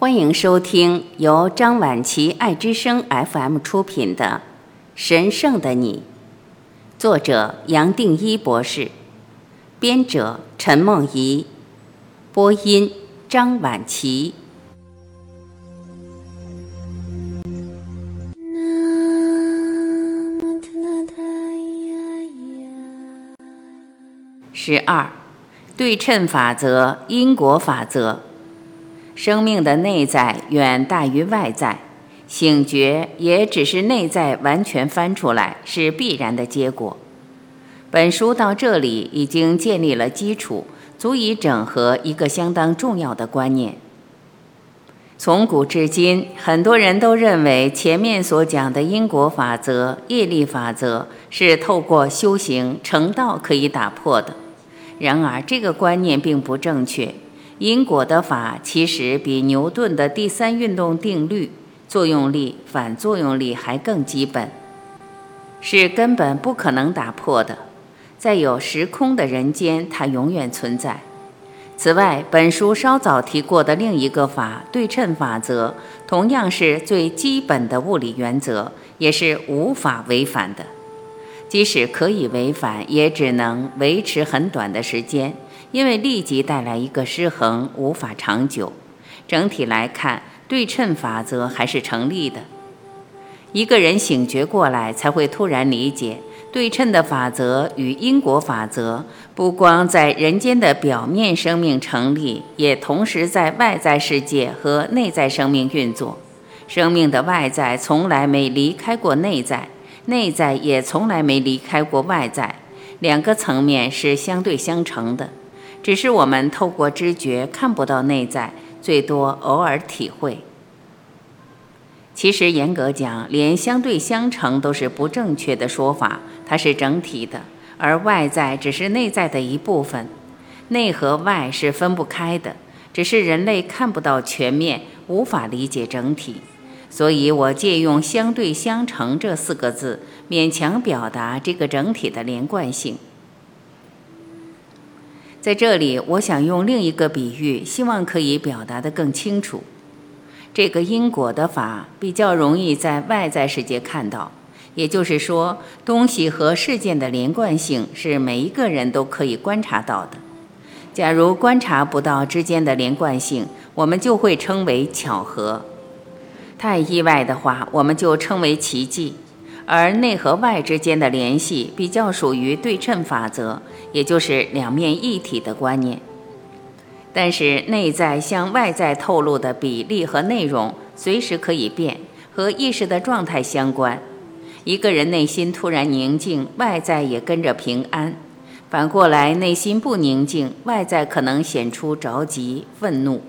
欢迎收听由张晚琪爱之声 FM 出品的《神圣的你》，作者杨定一博士，编者陈梦怡，播音张晚琪。十二，对称法则，因果法则。生命的内在远大于外在，醒觉也只是内在完全翻出来是必然的结果。本书到这里已经建立了基础，足以整合一个相当重要的观念。从古至今，很多人都认为前面所讲的因果法则、业力法则是透过修行成道可以打破的。然而，这个观念并不正确。因果的法其实比牛顿的第三运动定律——作用力、反作用力还更基本，是根本不可能打破的。在有时空的人间，它永远存在。此外，本书稍早提过的另一个法——对称法则，同样是最基本的物理原则，也是无法违反的。即使可以违反，也只能维持很短的时间。因为立即带来一个失衡，无法长久。整体来看，对称法则还是成立的。一个人醒觉过来，才会突然理解，对称的法则与因果法则不光在人间的表面生命成立，也同时在外在世界和内在生命运作。生命的外在从来没离开过内在，内在也从来没离开过外在，两个层面是相对相成的。只是我们透过知觉看不到内在，最多偶尔体会。其实严格讲，连相对相成都是不正确的说法，它是整体的，而外在只是内在的一部分。内和外是分不开的，只是人类看不到全面，无法理解整体。所以我借用“相对相成”这四个字，勉强表达这个整体的连贯性。在这里，我想用另一个比喻，希望可以表达得更清楚。这个因果的法比较容易在外在世界看到，也就是说，东西和事件的连贯性是每一个人都可以观察到的。假如观察不到之间的连贯性，我们就会称为巧合；太意外的话，我们就称为奇迹。而内和外之间的联系比较属于对称法则，也就是两面一体的观念。但是内在向外在透露的比例和内容随时可以变，和意识的状态相关。一个人内心突然宁静，外在也跟着平安；反过来，内心不宁静，外在可能显出着急、愤怒。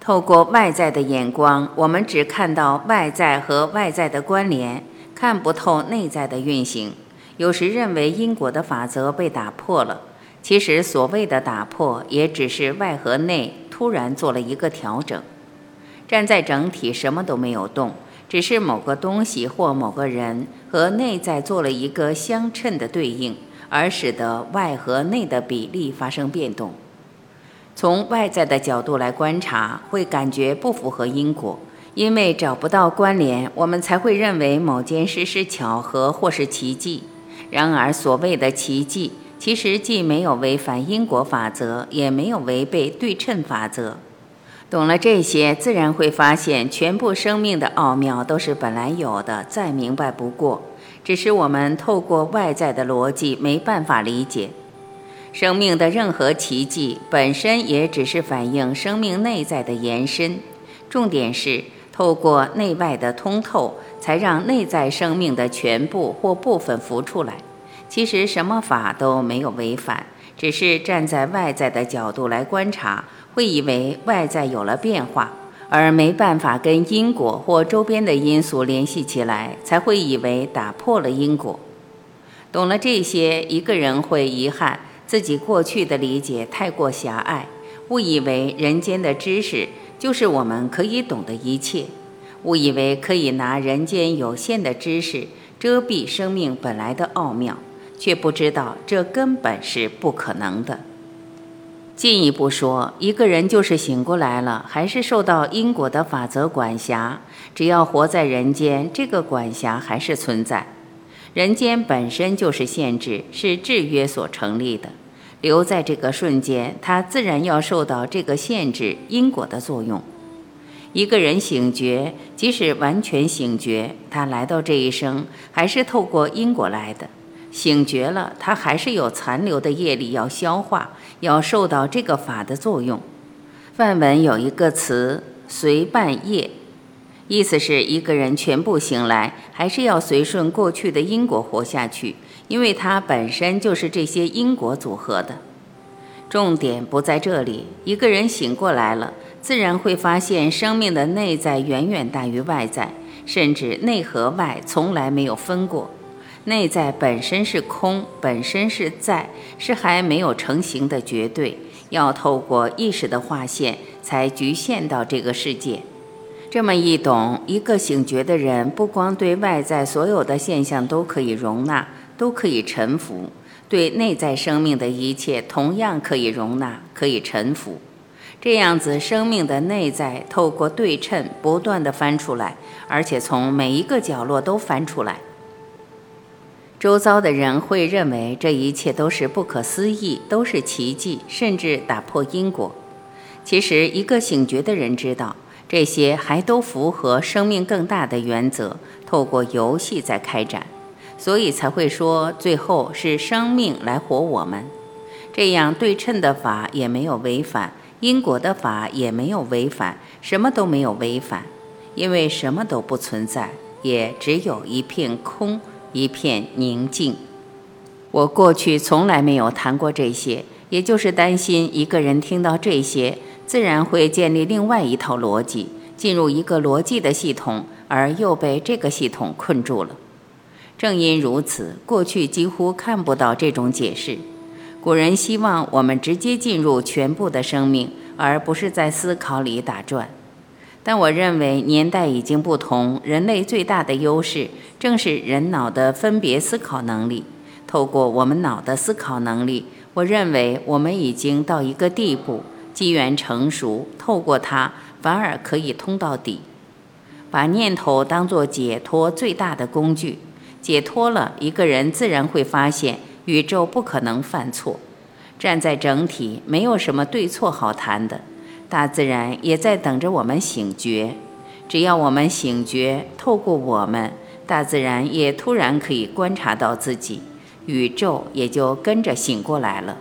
透过外在的眼光，我们只看到外在和外在的关联。看不透内在的运行，有时认为因果的法则被打破了。其实所谓的打破，也只是外和内突然做了一个调整。站在整体，什么都没有动，只是某个东西或某个人和内在做了一个相称的对应，而使得外和内的比例发生变动。从外在的角度来观察，会感觉不符合因果。因为找不到关联，我们才会认为某件事是巧合或是奇迹。然而，所谓的奇迹，其实既没有违反因果法则，也没有违背对称法则。懂了这些，自然会发现，全部生命的奥妙都是本来有的，再明白不过。只是我们透过外在的逻辑没办法理解。生命的任何奇迹，本身也只是反映生命内在的延伸。重点是。透过内外的通透，才让内在生命的全部或部分浮出来。其实什么法都没有违反，只是站在外在的角度来观察，会以为外在有了变化，而没办法跟因果或周边的因素联系起来，才会以为打破了因果。懂了这些，一个人会遗憾自己过去的理解太过狭隘，误以为人间的知识。就是我们可以懂的一切，误以为可以拿人间有限的知识遮蔽生命本来的奥妙，却不知道这根本是不可能的。进一步说，一个人就是醒过来了，还是受到因果的法则管辖。只要活在人间，这个管辖还是存在。人间本身就是限制，是制约所成立的。留在这个瞬间，他自然要受到这个限制因果的作用。一个人醒觉，即使完全醒觉，他来到这一生还是透过因果来的。醒觉了，他还是有残留的业力要消化，要受到这个法的作用。梵文有一个词“随伴业”，意思是一个人全部醒来，还是要随顺过去的因果活下去，因为它本身就是这些因果组合的。重点不在这里，一个人醒过来了，自然会发现生命的内在远远大于外在，甚至内和外从来没有分过。内在本身是空，本身是在，是还没有成型的绝对，要透过意识的划线才局限到这个世界。这么一懂，一个醒觉的人，不光对外在所有的现象都可以容纳，都可以臣服，对内在生命的一切同样可以容纳，可以臣服。这样子，生命的内在透过对称不断的翻出来，而且从每一个角落都翻出来。周遭的人会认为这一切都是不可思议，都是奇迹，甚至打破因果。其实，一个醒觉的人知道，这些还都符合生命更大的原则，透过游戏在开展，所以才会说最后是生命来活我们。这样对称的法也没有违反，因果的法也没有违反，什么都没有违反，因为什么都不存在，也只有一片空。一片宁静。我过去从来没有谈过这些，也就是担心一个人听到这些，自然会建立另外一套逻辑，进入一个逻辑的系统，而又被这个系统困住了。正因如此，过去几乎看不到这种解释。古人希望我们直接进入全部的生命，而不是在思考里打转。但我认为年代已经不同，人类最大的优势正是人脑的分别思考能力。透过我们脑的思考能力，我认为我们已经到一个地步，机缘成熟，透过它反而可以通到底。把念头当作解脱最大的工具，解脱了一个人自然会发现宇宙不可能犯错。站在整体，没有什么对错好谈的。大自然也在等着我们醒觉，只要我们醒觉，透过我们，大自然也突然可以观察到自己，宇宙也就跟着醒过来了。